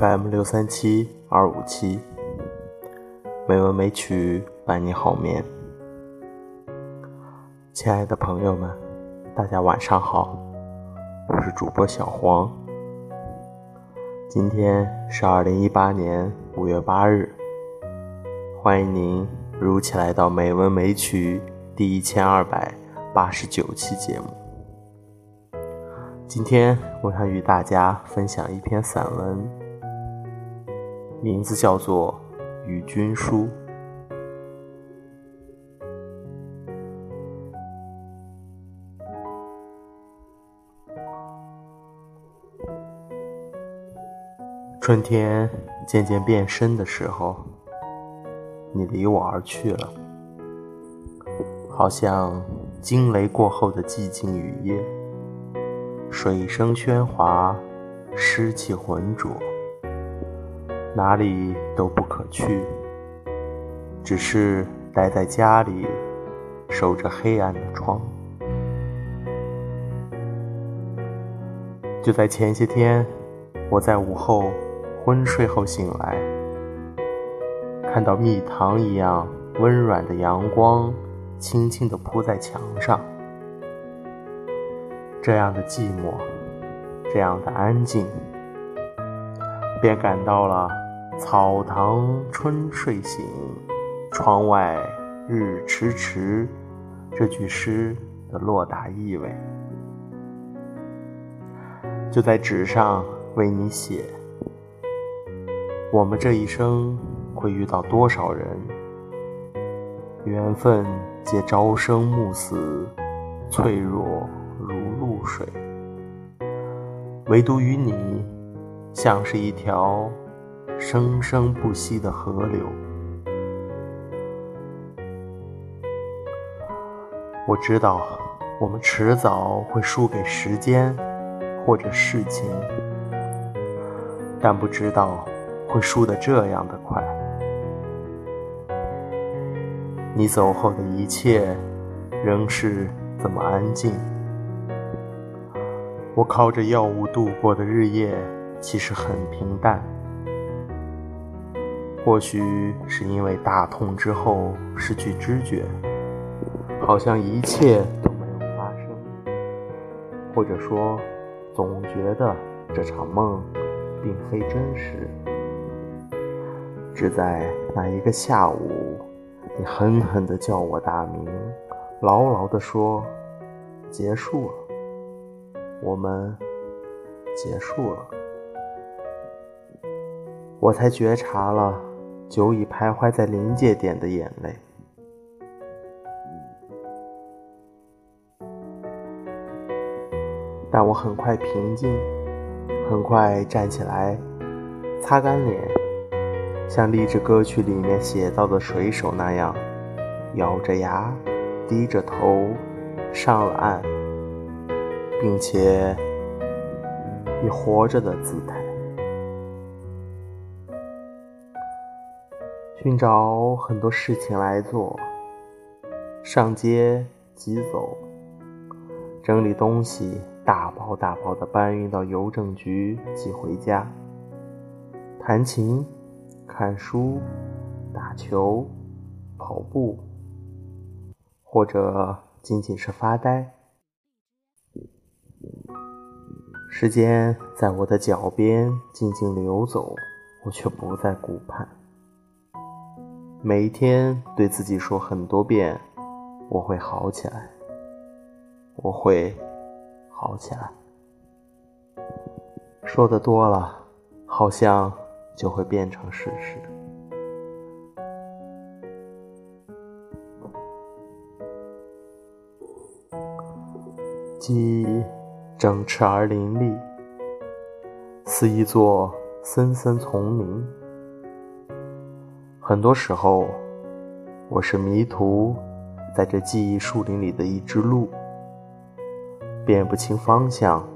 FM 六三七二五七，美文美曲伴你好眠。亲爱的朋友们，大家晚上好，我是主播小黄。今天是二零一八年五月八日，欢迎您如期来到美文美曲第一千二百八十九期节目。今天我想与大家分享一篇散文。名字叫做《与君书》。春天渐渐变深的时候，你离我而去了，好像惊雷过后的寂静雨夜，水声喧哗，湿气浑浊。哪里都不可去，只是待在家里，守着黑暗的窗。就在前些天，我在午后昏睡后醒来，看到蜜糖一样温软的阳光轻轻地铺在墙上，这样的寂寞，这样的安静，便感到了。草堂春睡醒，窗外日迟迟。这句诗的落打意味，就在纸上为你写。我们这一生会遇到多少人？缘分皆朝生暮死，脆弱如露水。唯独与你，像是一条。生生不息的河流，我知道我们迟早会输给时间或者事情，但不知道会输得这样的快。你走后的一切仍是这么安静，我靠着药物度过的日夜其实很平淡。或许是因为大痛之后失去知觉，好像一切都没有发生；或者说，总觉得这场梦并非真实。只在那一个下午，你狠狠地叫我大名，牢牢地说：“结束了，我们结束了。”我才觉察了。久已徘徊在临界点的眼泪，但我很快平静，很快站起来，擦干脸，像励志歌曲里面写到的水手那样，咬着牙，低着头，上了岸，并且以活着的姿态。寻找很多事情来做，上街急走，整理东西，大包大包的搬运到邮政局寄回家。弹琴、看书、打球、跑步，或者仅仅是发呆。时间在我的脚边静静流走，我却不再顾盼。每一天对自己说很多遍：“我会好起来，我会好起来。”说的多了，好像就会变成事实。鸡整翅而林立，似一座森森丛林。很多时候，我是迷途在这记忆树林里的一只鹿，辨不清方向，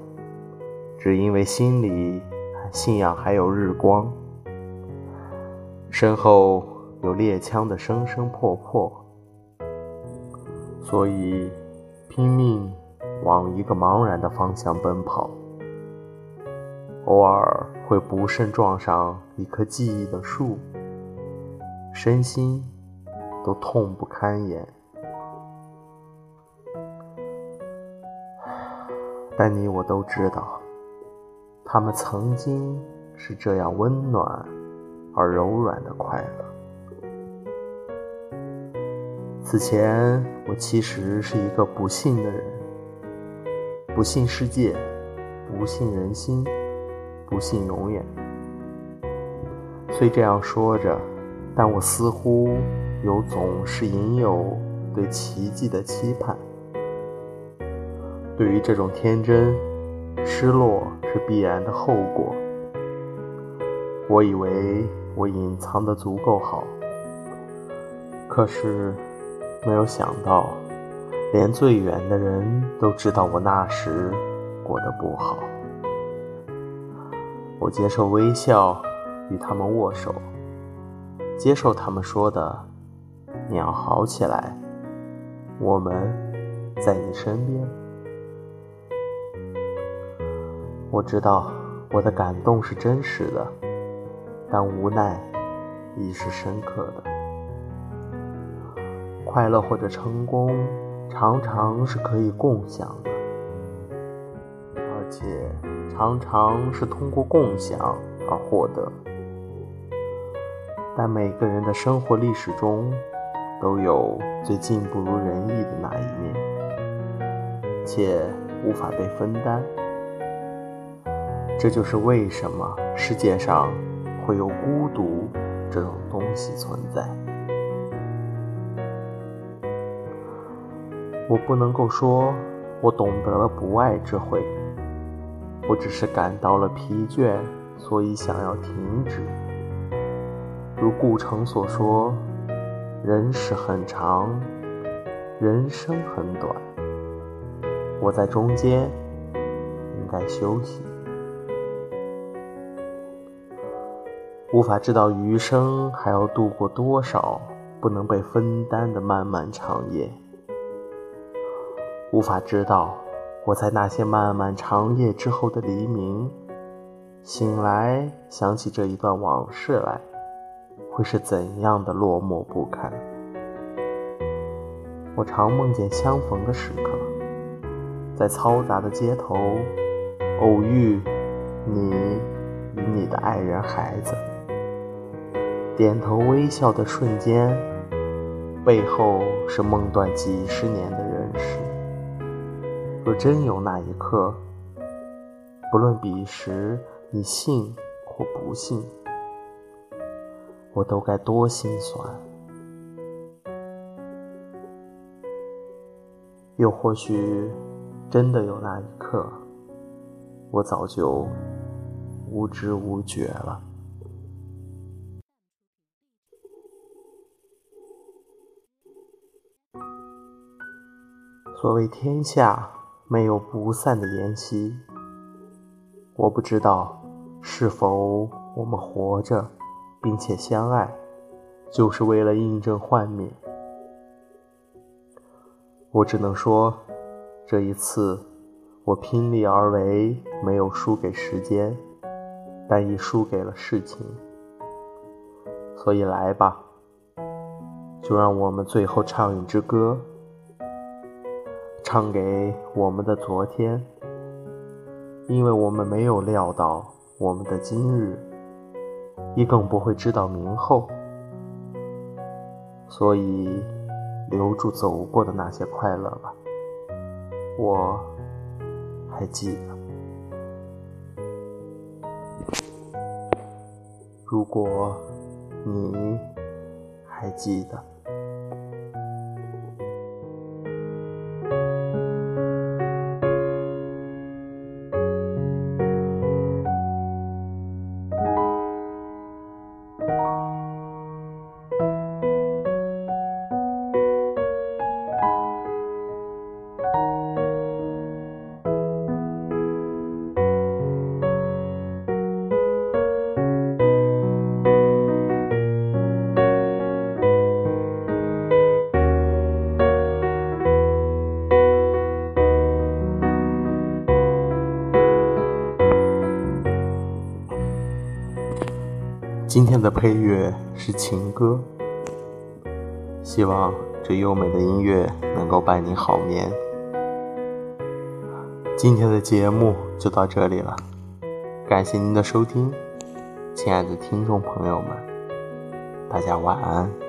只因为心里信仰还有日光，身后有猎枪的声声破破，所以拼命往一个茫然的方向奔跑，偶尔会不慎撞上一棵记忆的树，身心都痛不堪言。但你我都知道，他们曾经是这样温暖而柔软的快乐。此前，我其实是一个不幸的人，不信世界，不信人心。不信永远。虽这样说着，但我似乎有总是隐有对奇迹的期盼。对于这种天真，失落是必然的后果。我以为我隐藏的足够好，可是没有想到，连最远的人都知道我那时过得不好。我接受微笑，与他们握手，接受他们说的“你要好起来”，我们在你身边。我知道我的感动是真实的，但无奈亦是深刻的。快乐或者成功，常常是可以共享的，而且。常常是通过共享而获得，但每个人的生活历史中都有最近不如人意的那一面，且无法被分担。这就是为什么世界上会有孤独这种东西存在。我不能够说我懂得了不爱之慧。我只是感到了疲倦，所以想要停止。如顾城所说：“人世很长，人生很短。”我在中间，应该休息。无法知道余生还要度过多少不能被分担的漫漫长夜，无法知道。我在那些漫漫长夜之后的黎明醒来，想起这一段往事来，会是怎样的落寞不堪？我常梦见相逢的时刻，在嘈杂的街头偶遇你与你的爱人孩子，点头微笑的瞬间，背后是梦断几十年的人世。若真有那一刻，不论彼时你信或不信，我都该多心酸。又或许真的有那一刻，我早就无知无觉了。所谓天下。没有不散的筵席。我不知道是否我们活着，并且相爱，就是为了印证幻灭。我只能说，这一次我拼力而为，没有输给时间，但已输给了事情。所以来吧，就让我们最后唱一支歌。唱给我们的昨天，因为我们没有料到我们的今日，你更不会知道明后，所以留住走过的那些快乐吧。我还记得，如果你还记得。今天的配乐是情歌，希望这优美的音乐能够伴你好眠。今天的节目就到这里了，感谢您的收听，亲爱的听众朋友们，大家晚安。